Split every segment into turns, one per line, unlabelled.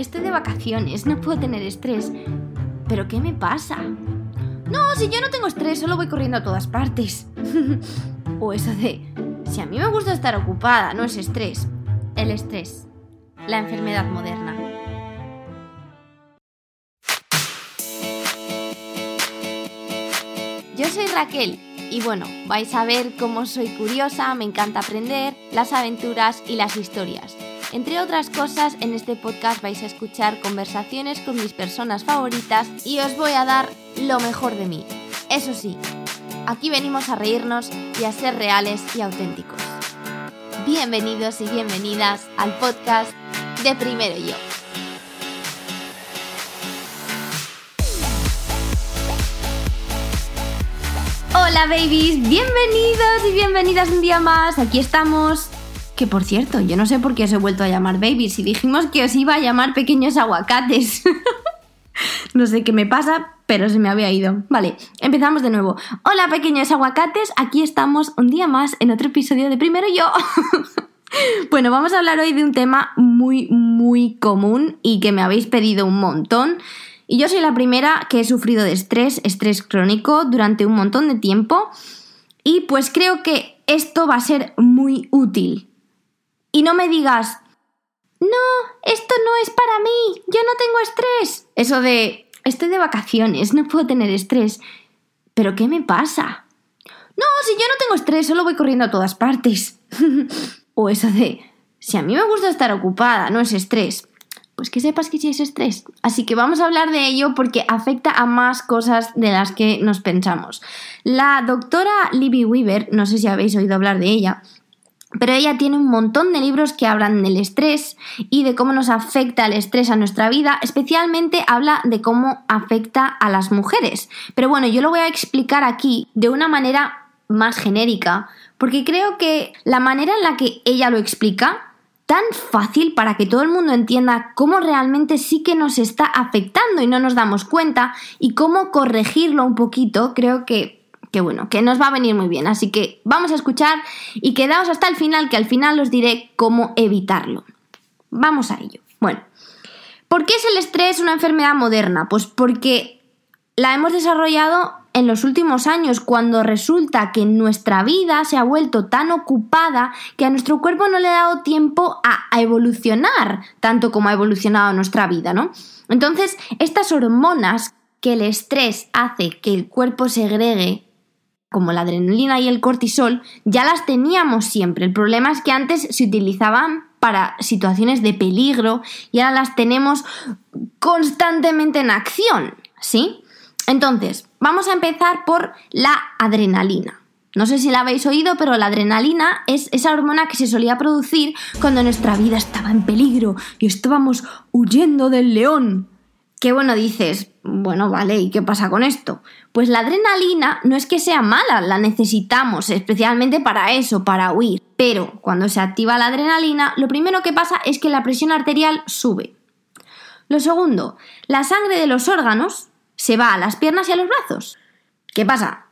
estoy de vacaciones, no puedo tener estrés. ¿Pero qué me pasa? No, si yo no tengo estrés, solo voy corriendo a todas partes. o eso de, si a mí me gusta estar ocupada, no es estrés. El estrés, la enfermedad moderna. Yo soy Raquel y bueno, vais a ver cómo soy curiosa, me encanta aprender, las aventuras y las historias. Entre otras cosas, en este podcast vais a escuchar conversaciones con mis personas favoritas y os voy a dar lo mejor de mí. Eso sí, aquí venimos a reírnos y a ser reales y auténticos. Bienvenidos y bienvenidas al podcast de Primero Yo. Hola babies, bienvenidos y bienvenidas un día más. Aquí estamos que por cierto, yo no sé por qué os he vuelto a llamar babies y dijimos que os iba a llamar pequeños aguacates. no sé qué me pasa, pero se me había ido. Vale, empezamos de nuevo. Hola pequeños aguacates, aquí estamos un día más en otro episodio de Primero Yo. bueno, vamos a hablar hoy de un tema muy, muy común y que me habéis pedido un montón. Y yo soy la primera que he sufrido de estrés, estrés crónico, durante un montón de tiempo. Y pues creo que esto va a ser muy útil y no me digas, no, esto no es para mí, yo no tengo estrés. Eso de, estoy de vacaciones, no puedo tener estrés. ¿Pero qué me pasa? No, si yo no tengo estrés, solo voy corriendo a todas partes. o eso de, si a mí me gusta estar ocupada, no es estrés. Pues que sepas que sí es estrés. Así que vamos a hablar de ello porque afecta a más cosas de las que nos pensamos. La doctora Libby Weaver, no sé si habéis oído hablar de ella, pero ella tiene un montón de libros que hablan del estrés y de cómo nos afecta el estrés a nuestra vida, especialmente habla de cómo afecta a las mujeres. Pero bueno, yo lo voy a explicar aquí de una manera más genérica, porque creo que la manera en la que ella lo explica, tan fácil para que todo el mundo entienda cómo realmente sí que nos está afectando y no nos damos cuenta, y cómo corregirlo un poquito, creo que que bueno, que nos va a venir muy bien. Así que vamos a escuchar y quedaos hasta el final, que al final os diré cómo evitarlo. Vamos a ello. Bueno, ¿por qué es el estrés una enfermedad moderna? Pues porque la hemos desarrollado en los últimos años, cuando resulta que nuestra vida se ha vuelto tan ocupada que a nuestro cuerpo no le ha dado tiempo a, a evolucionar tanto como ha evolucionado nuestra vida, ¿no? Entonces, estas hormonas que el estrés hace que el cuerpo segregue como la adrenalina y el cortisol, ya las teníamos siempre. El problema es que antes se utilizaban para situaciones de peligro y ahora las tenemos constantemente en acción, ¿sí? Entonces, vamos a empezar por la adrenalina. No sé si la habéis oído, pero la adrenalina es esa hormona que se solía producir cuando nuestra vida estaba en peligro y estábamos huyendo del león. Qué bueno dices, bueno, vale, ¿y qué pasa con esto? Pues la adrenalina no es que sea mala, la necesitamos especialmente para eso, para huir. Pero cuando se activa la adrenalina, lo primero que pasa es que la presión arterial sube. Lo segundo, la sangre de los órganos se va a las piernas y a los brazos. ¿Qué pasa?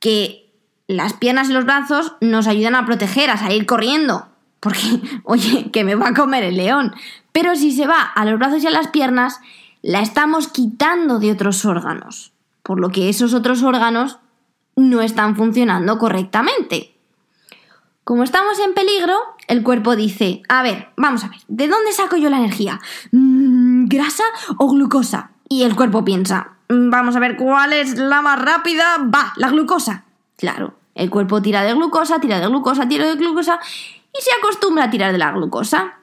Que las piernas y los brazos nos ayudan a proteger, a salir corriendo. Porque, oye, que me va a comer el león. Pero si se va a los brazos y a las piernas, la estamos quitando de otros órganos, por lo que esos otros órganos no están funcionando correctamente. Como estamos en peligro, el cuerpo dice, a ver, vamos a ver, ¿de dónde saco yo la energía? Mm, ¿Grasa o glucosa? Y el cuerpo piensa, mm, vamos a ver cuál es la más rápida, va, la glucosa. Claro, el cuerpo tira de glucosa, tira de glucosa, tira de glucosa y se acostumbra a tirar de la glucosa.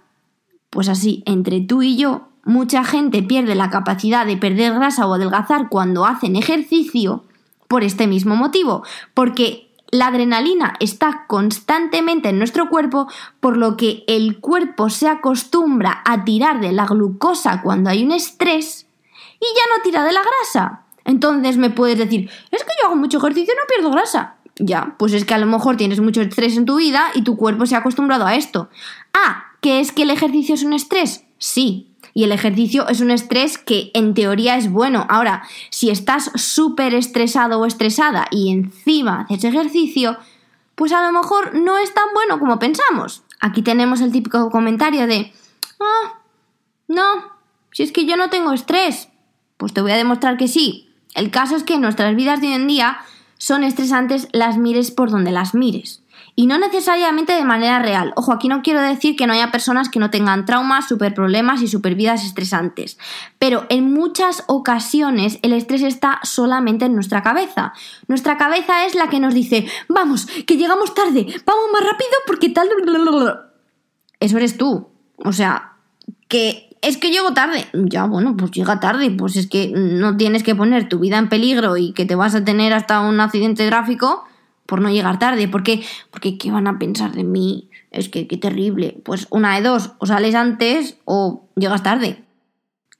Pues así, entre tú y yo, mucha gente pierde la capacidad de perder grasa o adelgazar cuando hacen ejercicio por este mismo motivo, porque la adrenalina está constantemente en nuestro cuerpo, por lo que el cuerpo se acostumbra a tirar de la glucosa cuando hay un estrés y ya no tira de la grasa. Entonces me puedes decir, es que yo hago mucho ejercicio y no pierdo grasa. Ya, pues es que a lo mejor tienes mucho estrés en tu vida y tu cuerpo se ha acostumbrado a esto. Ah, ¿que es que el ejercicio es un estrés? Sí, y el ejercicio es un estrés que en teoría es bueno. Ahora, si estás súper estresado o estresada y encima haces ejercicio, pues a lo mejor no es tan bueno como pensamos. Aquí tenemos el típico comentario de, ah, no, Si es que yo no tengo estrés. Pues te voy a demostrar que sí. El caso es que nuestras vidas de hoy en día son estresantes las mires por donde las mires. Y no necesariamente de manera real. Ojo, aquí no quiero decir que no haya personas que no tengan traumas, super problemas y super vidas estresantes. Pero en muchas ocasiones el estrés está solamente en nuestra cabeza. Nuestra cabeza es la que nos dice, vamos, que llegamos tarde, vamos más rápido porque tal... Eso eres tú. O sea, que es que llego tarde. Ya, bueno, pues llega tarde. Pues es que no tienes que poner tu vida en peligro y que te vas a tener hasta un accidente gráfico por no llegar tarde, porque, porque ¿qué van a pensar de mí? Es que qué terrible. Pues una de dos, o sales antes o llegas tarde.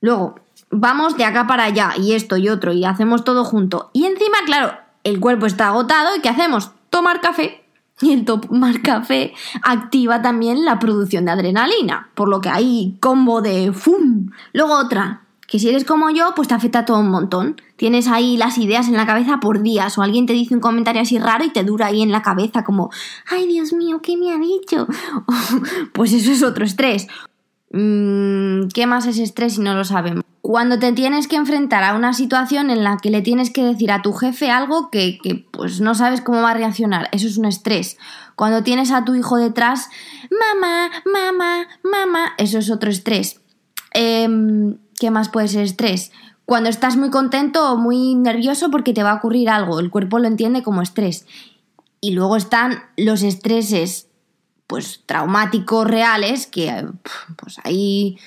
Luego, vamos de acá para allá, y esto y otro, y hacemos todo junto. Y encima, claro, el cuerpo está agotado, ¿y qué hacemos? Tomar café. Y el tomar café activa también la producción de adrenalina, por lo que hay combo de ¡fum! Luego otra, que si eres como yo, pues te afecta todo un montón. Tienes ahí las ideas en la cabeza por días o alguien te dice un comentario así raro y te dura ahí en la cabeza como, ay Dios mío, ¿qué me ha dicho? pues eso es otro estrés. Mm, ¿Qué más es estrés si no lo sabemos? Cuando te tienes que enfrentar a una situación en la que le tienes que decir a tu jefe algo que, que pues no sabes cómo va a reaccionar, eso es un estrés. Cuando tienes a tu hijo detrás, mamá, mamá, mamá, eso es otro estrés. Eh, ¿Qué más puede ser estrés? Cuando estás muy contento o muy nervioso porque te va a ocurrir algo, el cuerpo lo entiende como estrés. Y luego están los estreses pues traumáticos reales que pues ahí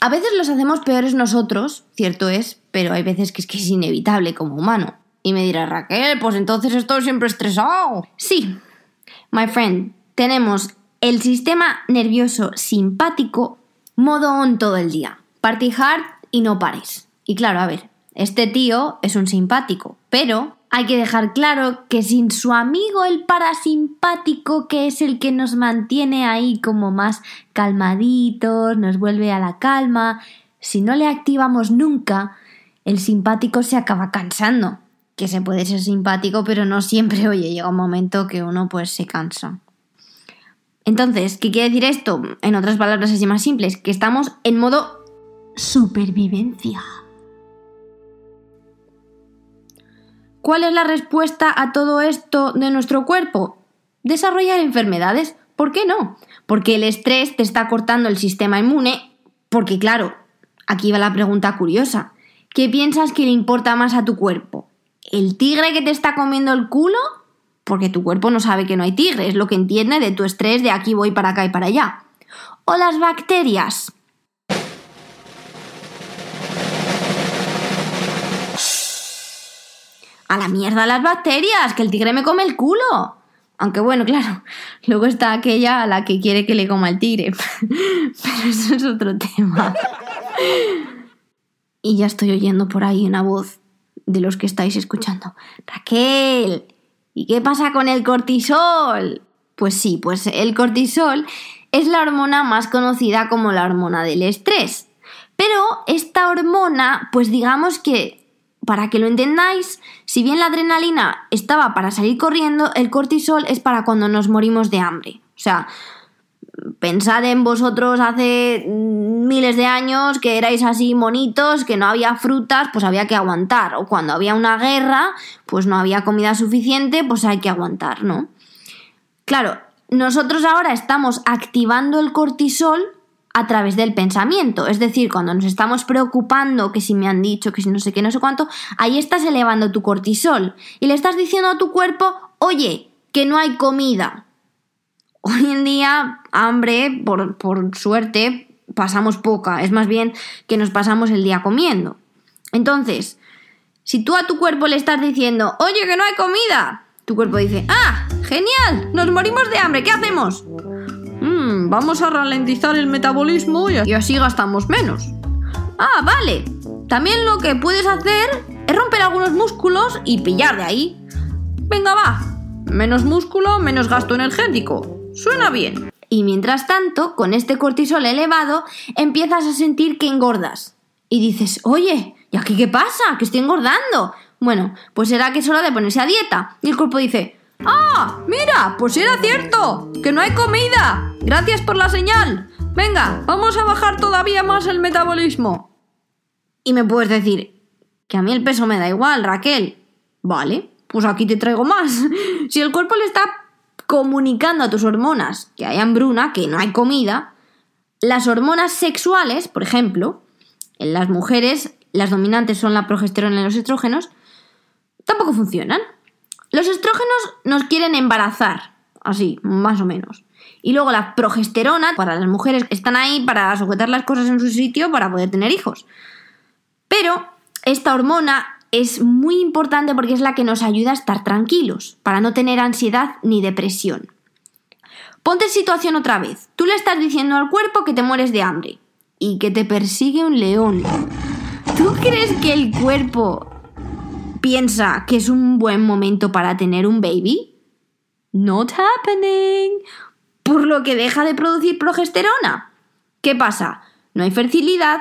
a veces los hacemos peores nosotros, cierto es, pero hay veces que es que es inevitable como humano. Y me dirá Raquel, pues entonces estoy siempre estresado. Sí, my friend, tenemos el sistema nervioso simpático modo on todo el día. Party hard y no pares. Y claro, a ver, este tío es un simpático, pero hay que dejar claro que sin su amigo el parasimpático, que es el que nos mantiene ahí como más calmaditos, nos vuelve a la calma, si no le activamos nunca, el simpático se acaba cansando. Que se puede ser simpático, pero no siempre, oye, llega un momento que uno pues se cansa. Entonces, ¿qué quiere decir esto? En otras palabras así más simples, que estamos en modo supervivencia. ¿Cuál es la respuesta a todo esto de nuestro cuerpo? Desarrollar enfermedades. ¿Por qué no? Porque el estrés te está cortando el sistema inmune. Porque claro, aquí va la pregunta curiosa. ¿Qué piensas que le importa más a tu cuerpo? ¿El tigre que te está comiendo el culo? Porque tu cuerpo no sabe que no hay tigre, es lo que entiende de tu estrés de aquí voy para acá y para allá. ¿O las bacterias? A la mierda las bacterias, que el tigre me come el culo. Aunque bueno, claro, luego está aquella a la que quiere que le coma el tigre. Pero eso es otro tema. Y ya estoy oyendo por ahí una voz de los que estáis escuchando. Raquel, ¿y qué pasa con el cortisol? Pues sí, pues el cortisol es la hormona más conocida como la hormona del estrés. Pero esta hormona, pues digamos que para que lo entendáis, si bien la adrenalina estaba para salir corriendo, el cortisol es para cuando nos morimos de hambre. O sea, pensad en vosotros hace miles de años que erais así monitos, que no había frutas, pues había que aguantar. O cuando había una guerra, pues no había comida suficiente, pues hay que aguantar, ¿no? Claro, nosotros ahora estamos activando el cortisol a través del pensamiento. Es decir, cuando nos estamos preocupando, que si me han dicho, que si no sé qué, no sé cuánto, ahí estás elevando tu cortisol y le estás diciendo a tu cuerpo, oye, que no hay comida. Hoy en día, hambre, por, por suerte, pasamos poca. Es más bien que nos pasamos el día comiendo. Entonces, si tú a tu cuerpo le estás diciendo, oye, que no hay comida, tu cuerpo dice, ah, genial, nos morimos de hambre, ¿qué hacemos? Mm, vamos a ralentizar el metabolismo y así gastamos menos. Ah, vale. También lo que puedes hacer es romper algunos músculos y pillar de ahí. Venga, va. Menos músculo, menos gasto energético. Suena bien. Y mientras tanto, con este cortisol elevado, empiezas a sentir que engordas. Y dices, oye, ¿y aquí qué pasa? Que estoy engordando. Bueno, pues será que es hora de ponerse a dieta. Y el cuerpo dice, ¡Ah! ¡Mira! Pues era cierto. Que no hay comida. Gracias por la señal. Venga, vamos a bajar todavía más el metabolismo. Y me puedes decir, que a mí el peso me da igual, Raquel. Vale, pues aquí te traigo más. si el cuerpo le está comunicando a tus hormonas que hay hambruna, que no hay comida, las hormonas sexuales, por ejemplo, en las mujeres, las dominantes son la progesterona y los estrógenos, tampoco funcionan. Los estrógenos nos quieren embarazar, así, más o menos. Y luego la progesterona, para las mujeres, están ahí para sujetar las cosas en su sitio para poder tener hijos. Pero esta hormona es muy importante porque es la que nos ayuda a estar tranquilos, para no tener ansiedad ni depresión. Ponte en situación otra vez. Tú le estás diciendo al cuerpo que te mueres de hambre y que te persigue un león. ¿Tú crees que el cuerpo piensa que es un buen momento para tener un baby? Not happening. Por lo que deja de producir progesterona. ¿Qué pasa? No hay fertilidad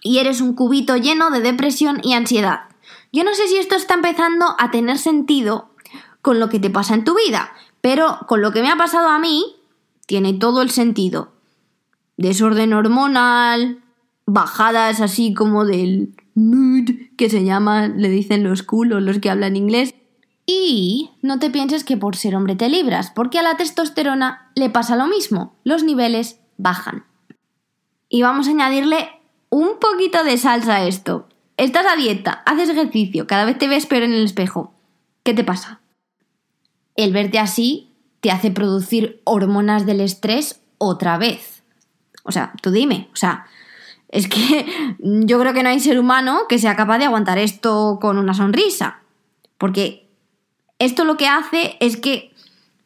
y eres un cubito lleno de depresión y ansiedad. Yo no sé si esto está empezando a tener sentido con lo que te pasa en tu vida, pero con lo que me ha pasado a mí, tiene todo el sentido. Desorden hormonal, bajadas así como del mood, que se llama, le dicen los culos, los que hablan inglés. Y no te pienses que por ser hombre te libras, porque a la testosterona le pasa lo mismo, los niveles bajan. Y vamos a añadirle un poquito de salsa a esto. Estás a dieta, haces ejercicio, cada vez te ves peor en el espejo. ¿Qué te pasa? El verte así te hace producir hormonas del estrés otra vez. O sea, tú dime, o sea, es que yo creo que no hay ser humano que sea capaz de aguantar esto con una sonrisa. Porque esto lo que hace es que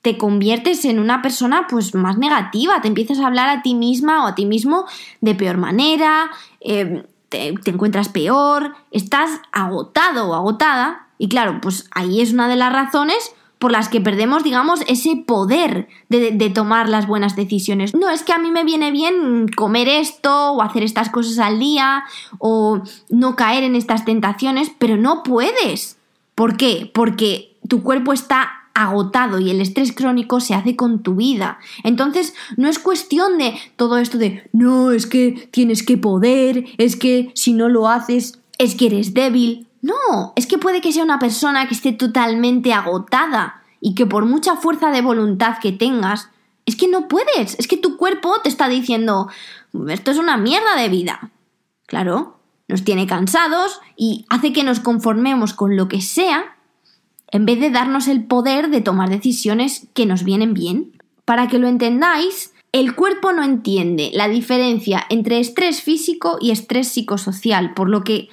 te conviertes en una persona pues más negativa, te empiezas a hablar a ti misma o a ti mismo de peor manera, eh, te, encuentras peor, estás agotado o agotada. Y claro, pues ahí es una de las razones por las que perdemos, digamos, ese poder de, tomar las buenas decisiones. No, es que a mí me viene bien comer esto o hacer estas cosas al día o no caer en estas tentaciones, pero no puedes. ¿Por qué? Porque tu cuerpo está agotado y el estrés crónico se hace con tu vida. Entonces, no es cuestión de todo esto de, no, es que tienes que poder, es que si no lo haces, es que eres débil. No, es que puede que sea una persona que esté totalmente agotada y que por mucha fuerza de voluntad que tengas, es que no puedes, es que tu cuerpo te está diciendo, esto es una mierda de vida. Claro, nos tiene cansados y hace que nos conformemos con lo que sea en vez de darnos el poder de tomar decisiones que nos vienen bien. Para que lo entendáis, el cuerpo no entiende la diferencia entre estrés físico y estrés psicosocial, por lo que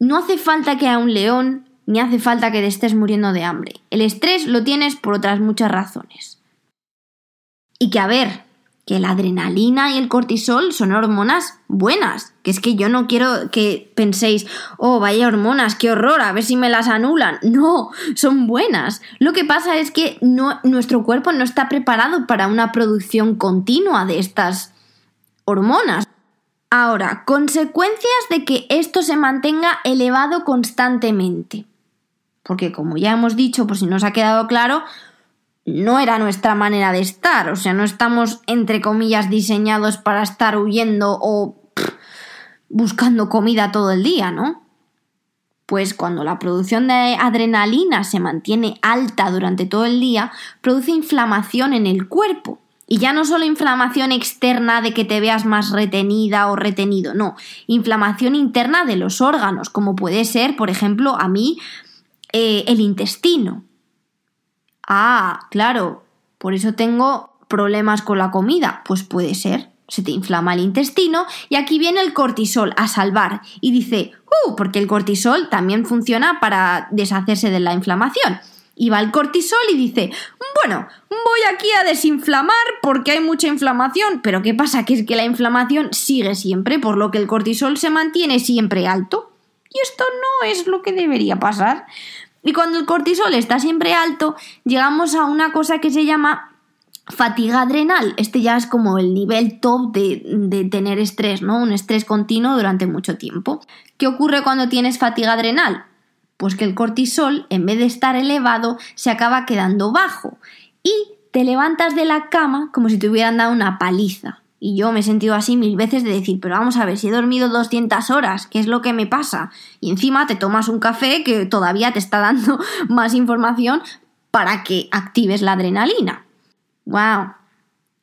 no hace falta que a un león ni hace falta que te estés muriendo de hambre. El estrés lo tienes por otras muchas razones. Y que a ver, que la adrenalina y el cortisol son hormonas buenas. Que es que yo no quiero que penséis, oh, vaya hormonas, qué horror, a ver si me las anulan. No, son buenas. Lo que pasa es que nuestro cuerpo no está preparado para una producción continua de estas hormonas. Ahora, consecuencias de que esto se mantenga elevado constantemente. Porque como ya hemos dicho, por si no os ha quedado claro, no era nuestra manera de estar, o sea, no estamos, entre comillas, diseñados para estar huyendo o buscando comida todo el día, ¿no? Pues cuando la producción de adrenalina se mantiene alta durante todo el día, produce inflamación en el cuerpo. Y ya no solo inflamación externa de que te veas más retenida o retenido, no, inflamación interna de los órganos, como puede ser, por ejemplo, a mí, eh, el intestino. Ah, claro, por eso tengo problemas con la comida. Pues puede ser. Se te inflama el intestino y aquí viene el cortisol a salvar y dice, ¡uh! Porque el cortisol también funciona para deshacerse de la inflamación. Y va el cortisol y dice, bueno, voy aquí a desinflamar porque hay mucha inflamación, pero ¿qué pasa? Que es que la inflamación sigue siempre, por lo que el cortisol se mantiene siempre alto. Y esto no es lo que debería pasar. Y cuando el cortisol está siempre alto, llegamos a una cosa que se llama fatiga adrenal. Este ya es como el nivel top de, tener estrés, ¿no? Un estrés continuo durante mucho tiempo. ¿Qué ocurre cuando tienes fatiga adrenal? Pues que el cortisol, en vez de estar elevado, se acaba quedando bajo. Y te levantas de la cama como si te hubieran dado una paliza. Y yo me he sentido así mil veces de decir, pero vamos a ver, si he dormido 200 horas, ¿qué es lo que me pasa? Y encima te tomas un café que todavía te está dando más información para que actives la adrenalina. ¡Wow!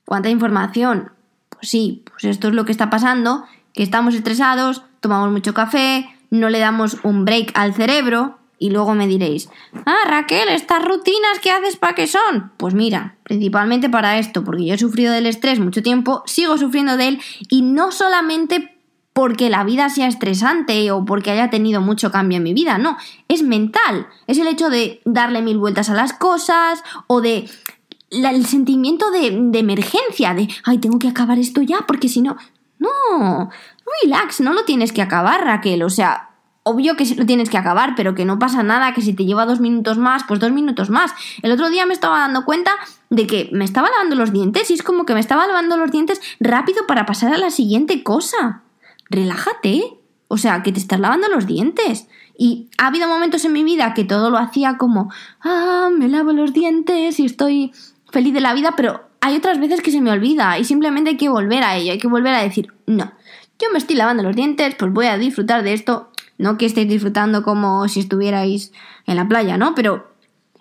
¿Cuánta información? Pues sí, pues esto es lo que está pasando, que estamos estresados, tomamos mucho café, no le damos un break al cerebro y luego me diréis, ah, Raquel, ¿estas rutinas que haces para qué son? Pues mira, principalmente para esto, porque yo he sufrido del estrés mucho tiempo, sigo sufriendo de él y no solamente porque la vida sea estresante o porque haya tenido mucho cambio en mi vida, no, es mental, es el hecho de darle mil vueltas a las cosas o de el sentimiento de, de emergencia, de, ay, tengo que acabar esto ya porque si no, no, relax, no lo tienes que acabar, Raquel, o sea, obvio que lo tienes que acabar, pero que no pasa nada, que si te lleva dos minutos más, pues dos minutos más. El otro día me estaba dando cuenta de que me estaba lavando los dientes y es como que me estaba lavando los dientes rápido para pasar a la siguiente cosa. Relájate. O sea, que te estás lavando los dientes. Y ha habido momentos en mi vida que todo lo hacía como, ah, me lavo los dientes y estoy feliz de la vida, pero hay otras veces que se me olvida y simplemente hay que volver a ello, hay que volver a decir, no, yo me estoy lavando los dientes, pues voy a disfrutar de esto no que estéis disfrutando como si estuvierais en la playa, ¿no? Pero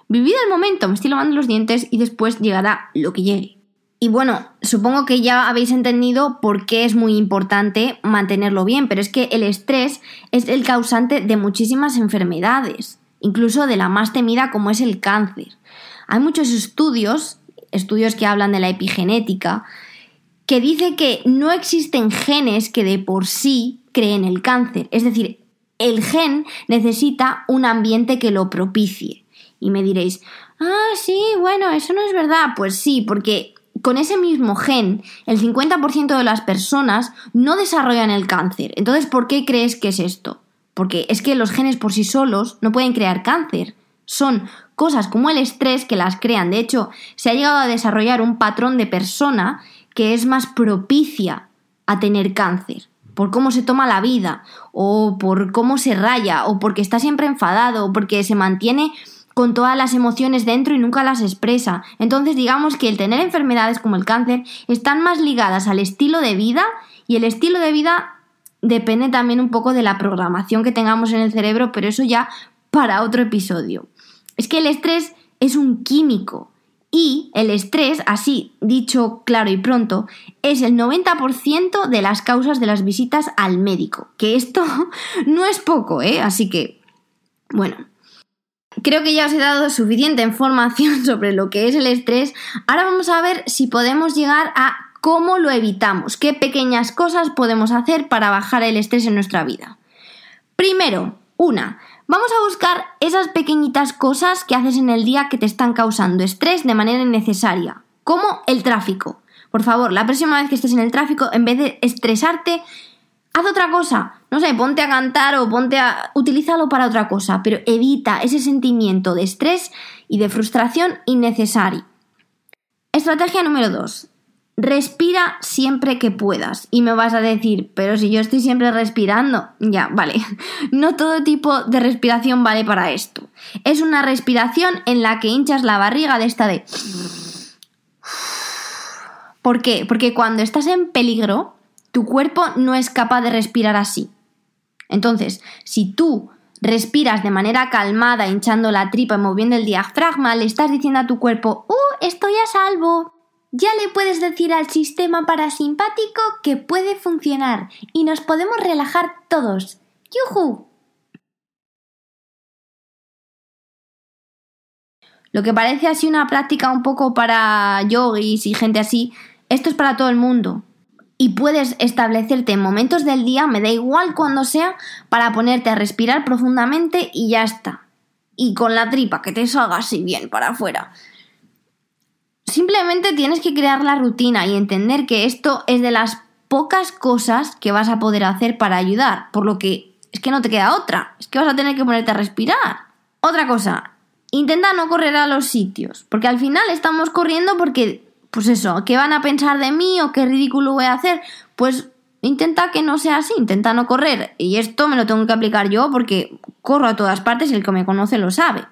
vivid el momento, me estoy lavando los dientes y después llegará lo que llegue. Y bueno, supongo que ya habéis entendido por qué es muy importante mantenerlo bien, pero es que el estrés es el causante de muchísimas enfermedades, incluso de la más temida como es el cáncer. Hay muchos estudios, estudios que hablan de la epigenética, que dice que no existen genes que de por sí creen el cáncer. Es decir, el gen necesita un ambiente que lo propicie. Y me diréis, ah, sí, bueno, eso no es verdad. Pues sí, porque con ese mismo gen, el 50% de las personas no desarrollan el cáncer. Entonces, ¿por qué crees que es esto? Porque es que los genes por sí solos no pueden crear cáncer. Son cosas como el estrés que las crean. De hecho, se ha llegado a desarrollar un patrón de persona que es más propicia a tener cáncer por cómo se toma la vida, o por cómo se raya, o porque está siempre enfadado, o porque se mantiene con todas las emociones dentro y nunca las expresa. Entonces digamos que el tener enfermedades como el cáncer están más ligadas al estilo de vida y el estilo de vida depende también un poco de la programación que tengamos en el cerebro, pero eso ya para otro episodio. Es que el estrés es un químico y el estrés, así dicho claro y pronto, es el 90% de las causas de las visitas al médico. Que esto no es poco, ¿eh? Así que, bueno. Creo que ya os he dado suficiente información sobre lo que es el estrés. Ahora vamos a ver si podemos llegar a cómo lo evitamos, qué pequeñas cosas podemos hacer para bajar el estrés en nuestra vida. Primero, una, Vamos a buscar esas pequeñitas cosas que haces en el día que te están causando estrés de manera innecesaria, como el tráfico. Por favor, la próxima vez que estés en el tráfico, en vez de estresarte, haz otra cosa. No sé, ponte a cantar o ponte a... utilízalo para otra cosa, pero evita ese sentimiento de estrés y de frustración innecesario. Estrategia número 2. Respira siempre que puedas. Y me vas a decir, pero si yo estoy siempre respirando. Ya, vale. No todo tipo de respiración vale para esto. Es una respiración en la que hinchas la barriga de esta de... ¿Por qué? Porque cuando estás en peligro, tu cuerpo no es capaz de respirar así. Entonces, si tú respiras de manera calmada, hinchando la tripa y moviendo el diafragma, le estás diciendo a tu cuerpo, ¡Uh! Estoy a salvo ya le puedes decir al sistema parasimpático que puede funcionar y nos podemos relajar todos. ¡Yujú! Lo que parece así una práctica un poco para yogis y gente así, esto es para todo el mundo. Y puedes establecerte en momentos del día, me da igual cuando sea, para ponerte a respirar profundamente y ya está. Y con la tripa, que te salga así bien para afuera. Simplemente tienes que crear la rutina y entender que esto es de las pocas cosas que vas a poder hacer para ayudar, por lo que es que no te queda otra, es que vas a tener que ponerte a respirar. Otra cosa, intenta no correr a los sitios, porque al final estamos corriendo porque, pues eso, ¿qué van a pensar de mí o qué ridículo voy a hacer? Pues intenta que no sea así, intenta no correr. Y esto me lo tengo que aplicar yo porque corro a todas partes y el que me conoce lo sabe.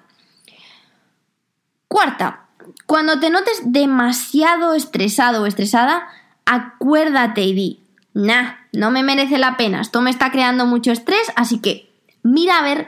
Cuarta, cuando te notes demasiado estresado o estresada, acuérdate y di, nah, no me merece la pena, esto me está creando mucho estrés, así que mira a ver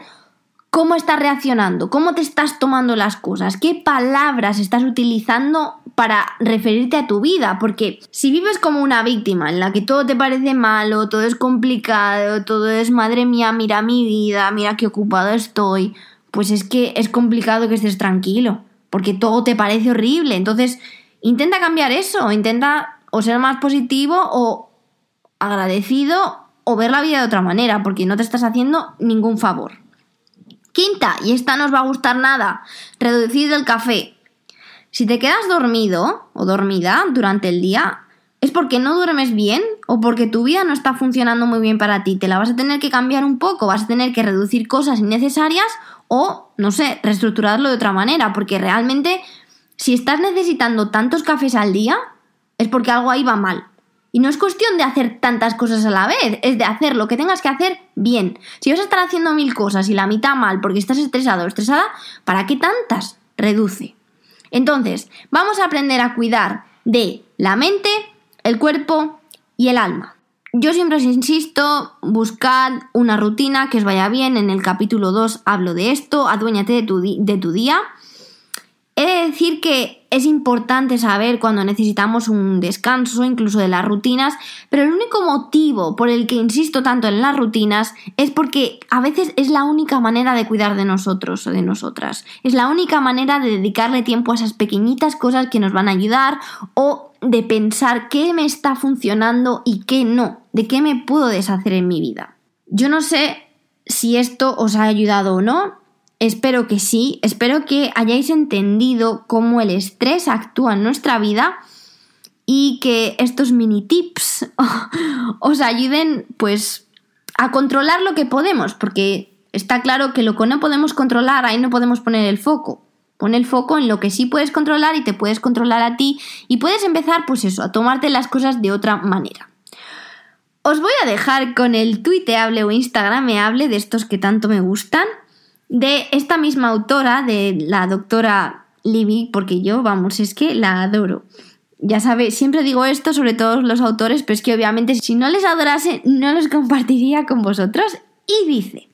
cómo estás reaccionando, cómo te estás tomando las cosas, qué palabras estás utilizando para referirte a tu vida, porque si vives como una víctima en la que todo te parece malo, todo es complicado, todo es madre mía, mira mi vida, mira qué ocupado estoy, pues es que es complicado que estés tranquilo, porque todo te parece horrible, entonces intenta cambiar eso, intenta o ser más positivo o agradecido o ver la vida de otra manera, porque no te estás haciendo ningún favor. Quinta, y esta no os va a gustar nada, reducir el café. Si te quedas dormido o dormida durante el día, es porque no duermes bien o porque tu vida no está funcionando muy bien para ti. Te la vas a tener que cambiar un poco, vas a tener que reducir cosas innecesarias o, no sé, reestructurarlo de otra manera, porque realmente si estás necesitando tantos cafés al día, es porque algo ahí va mal. Y no es cuestión de hacer tantas cosas a la vez, es de hacer lo que tengas que hacer bien. Si vas a estar haciendo mil cosas y la mitad mal porque estás estresado o estresada, ¿para qué tantas? Reduce. Entonces, vamos a aprender a cuidar de la mente, el cuerpo y el alma. Yo siempre os insisto, buscad una rutina que os vaya bien. En el capítulo 2 hablo de esto, aduéñate de tu, de tu día. He de decir que es importante saber cuando necesitamos un descanso, incluso de las rutinas, pero el único motivo por el que insisto tanto en las rutinas es porque a veces es la única manera de cuidar de nosotros o de nosotras. Es la única manera de dedicarle tiempo a esas pequeñitas cosas que nos van a ayudar o de pensar qué me está funcionando y qué no, de qué me puedo deshacer en mi vida. Yo no sé si esto os ha ayudado o no, Espero que sí, espero que hayáis entendido cómo el estrés actúa en nuestra vida y que estos mini tips os ayuden pues a controlar lo que podemos, porque está claro que lo que no podemos controlar, ahí no podemos poner el foco. Pon el foco en lo que sí puedes controlar y te puedes controlar a ti y puedes empezar pues eso, a tomarte las cosas de otra manera. Os voy a dejar con el tuiteable o instagrameable de estos que tanto me gustan de esta misma autora, de la doctora Libby, porque yo, vamos, es que la adoro. Ya sabéis, siempre digo esto sobre todos los autores, pero es que obviamente si no les adorase, no los compartiría con vosotros. Y dice,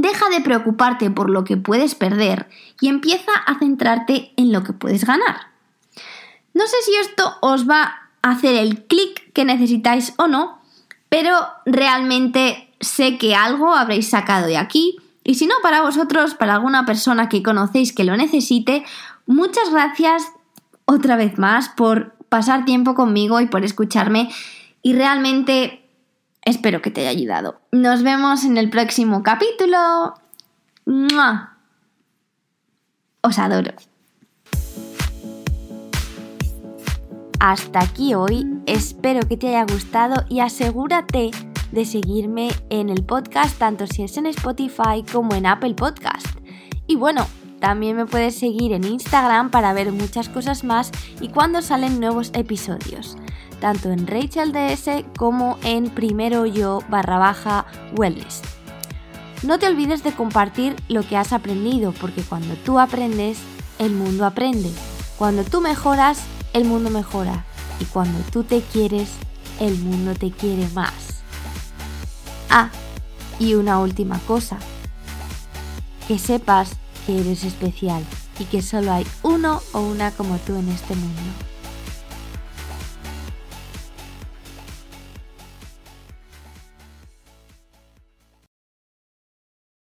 deja de preocuparte por lo que puedes perder y empieza a centrarte en lo que puedes ganar. No sé si esto os va a hacer el clic que necesitáis o no, pero realmente sé que algo habréis sacado de aquí y si no, para vosotros, para alguna persona que conocéis que lo necesite, muchas gracias otra vez más por pasar tiempo conmigo y por escucharme. Y realmente espero que te haya ayudado. Nos vemos en el próximo capítulo. Os adoro. Hasta aquí hoy, espero que te haya gustado y asegúrate de seguirme en el podcast, tanto si es en Spotify como en Apple Podcast. Y bueno, también me puedes seguir en Instagram para ver muchas cosas más y cuando salen nuevos episodios, tanto en Rachel DS como en Primero Yo barra baja Wellness. No te olvides de compartir lo que has aprendido, porque cuando tú aprendes, el mundo aprende. Cuando tú mejoras, el mundo mejora. Y cuando tú te quieres, el mundo te quiere más. Ah, y una última cosa. Que sepas que eres especial y que solo hay uno o una como tú en este mundo.